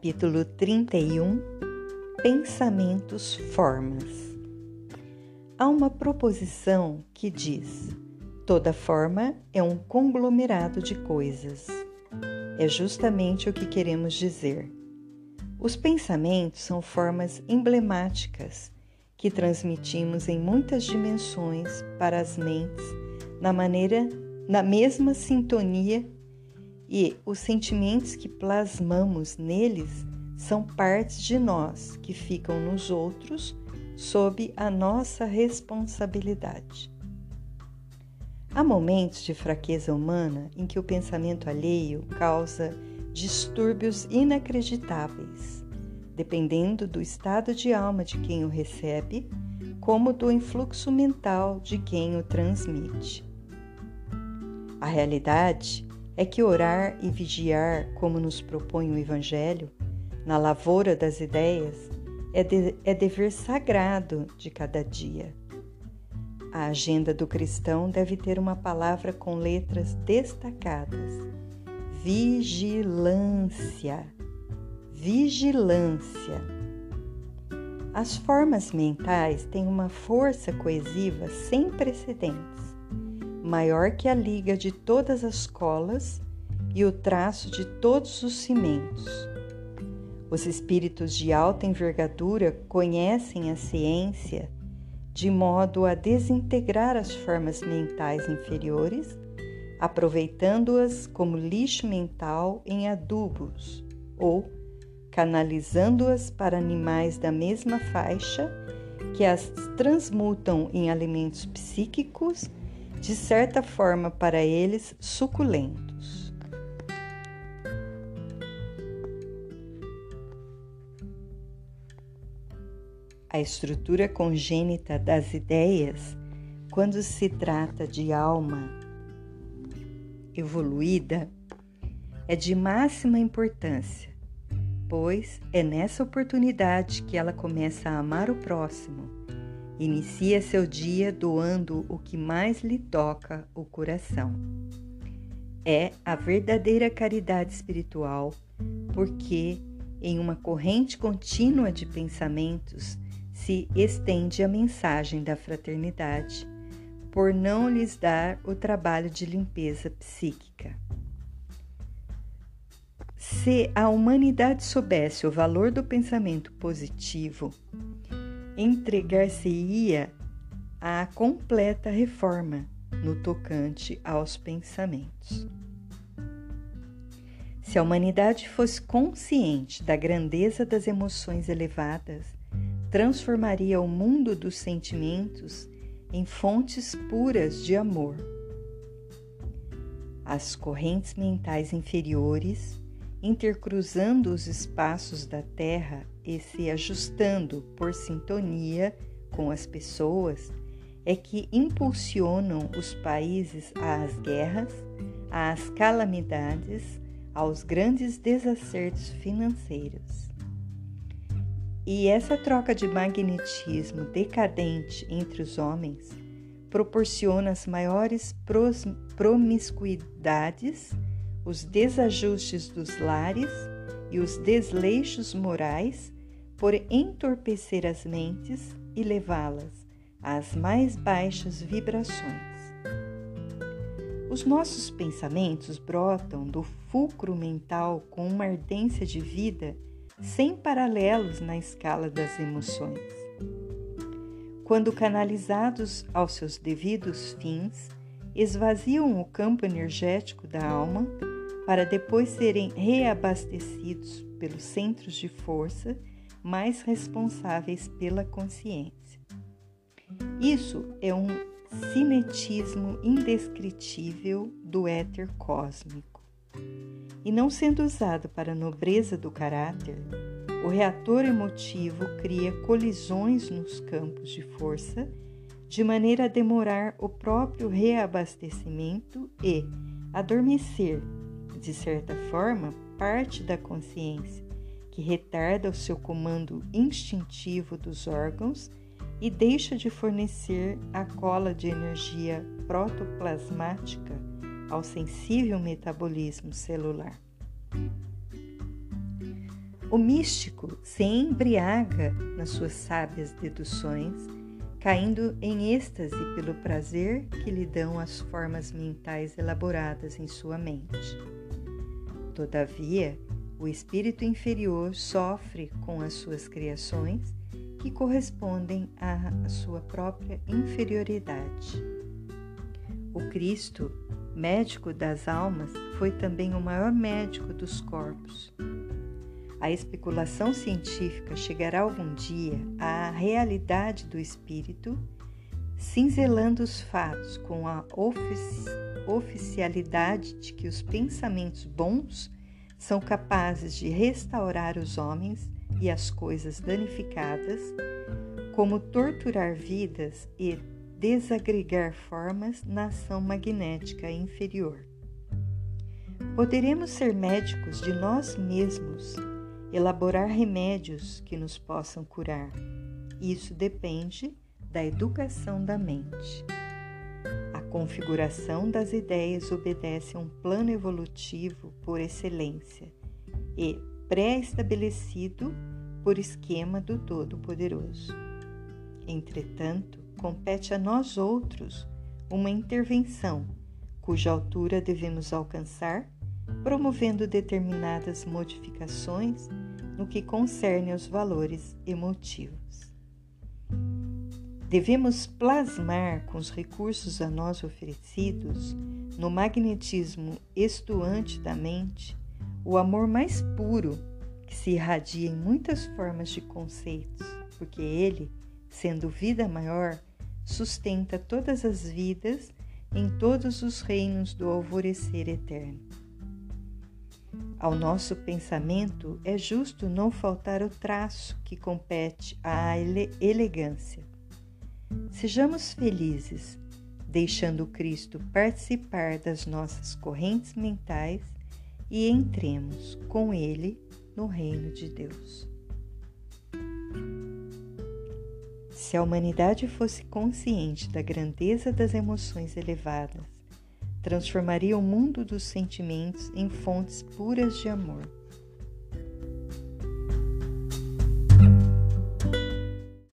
Capítulo 31 Pensamentos Formas Há uma proposição que diz: toda forma é um conglomerado de coisas. É justamente o que queremos dizer. Os pensamentos são formas emblemáticas que transmitimos em muitas dimensões para as mentes na maneira na mesma sintonia e os sentimentos que plasmamos neles são partes de nós que ficam nos outros sob a nossa responsabilidade. Há momentos de fraqueza humana em que o pensamento alheio causa distúrbios inacreditáveis, dependendo do estado de alma de quem o recebe, como do influxo mental de quem o transmite. A realidade é que orar e vigiar, como nos propõe o Evangelho, na lavoura das ideias, é, de, é dever sagrado de cada dia. A agenda do cristão deve ter uma palavra com letras destacadas: vigilância. Vigilância. As formas mentais têm uma força coesiva sem precedentes maior que a liga de todas as colas e o traço de todos os cimentos. Os espíritos de alta envergadura conhecem a ciência de modo a desintegrar as formas mentais inferiores, aproveitando-as como lixo mental em adubos ou canalizando-as para animais da mesma faixa que as transmutam em alimentos psíquicos de certa forma para eles suculentos. A estrutura congênita das ideias, quando se trata de alma evoluída, é de máxima importância, pois é nessa oportunidade que ela começa a amar o próximo Inicia seu dia doando o que mais lhe toca o coração. É a verdadeira caridade espiritual, porque em uma corrente contínua de pensamentos se estende a mensagem da fraternidade, por não lhes dar o trabalho de limpeza psíquica. Se a humanidade soubesse o valor do pensamento positivo, entregar-se-ia à completa reforma no tocante aos pensamentos. Se a humanidade fosse consciente da grandeza das emoções elevadas, transformaria o mundo dos sentimentos em fontes puras de amor. As correntes mentais inferiores, intercruzando os espaços da Terra e se ajustando por sintonia com as pessoas é que impulsionam os países às guerras, às calamidades, aos grandes desacertos financeiros. E essa troca de magnetismo decadente entre os homens proporciona as maiores promiscuidades, os desajustes dos lares e os desleixos morais por entorpecer as mentes e levá-las às mais baixas vibrações. Os nossos pensamentos brotam do fulcro mental com uma ardência de vida sem paralelos na escala das emoções. Quando canalizados aos seus devidos fins, esvaziam o campo energético da alma para depois serem reabastecidos pelos centros de força mais responsáveis pela consciência. Isso é um cinetismo indescritível do éter cósmico. E não sendo usado para a nobreza do caráter, o reator emotivo cria colisões nos campos de força, de maneira a demorar o próprio reabastecimento e adormecer de certa forma, parte da consciência, que retarda o seu comando instintivo dos órgãos e deixa de fornecer a cola de energia protoplasmática ao sensível metabolismo celular. O místico se embriaga nas suas sábias deduções, caindo em êxtase pelo prazer que lhe dão as formas mentais elaboradas em sua mente. Todavia, o espírito inferior sofre com as suas criações que correspondem à sua própria inferioridade. O Cristo, médico das almas, foi também o maior médico dos corpos. A especulação científica chegará algum dia à realidade do espírito, cinzelando os fatos com a ofici oficialidade de que os pensamentos bons são capazes de restaurar os homens e as coisas danificadas, como torturar vidas e desagregar formas na ação magnética inferior. Poderemos ser médicos de nós mesmos, elaborar remédios que nos possam curar. Isso depende da educação da mente. Configuração das ideias obedece a um plano evolutivo por excelência e pré-estabelecido por esquema do Todo-Poderoso. Entretanto, compete a nós outros uma intervenção cuja altura devemos alcançar, promovendo determinadas modificações no que concerne aos valores emotivos. Devemos plasmar com os recursos a nós oferecidos, no magnetismo estuante da mente, o amor mais puro que se irradia em muitas formas de conceitos, porque ele, sendo vida maior, sustenta todas as vidas em todos os reinos do alvorecer eterno. Ao nosso pensamento é justo não faltar o traço que compete à ele elegância. Sejamos felizes, deixando Cristo participar das nossas correntes mentais e entremos com Ele no reino de Deus. Se a humanidade fosse consciente da grandeza das emoções elevadas, transformaria o mundo dos sentimentos em fontes puras de amor.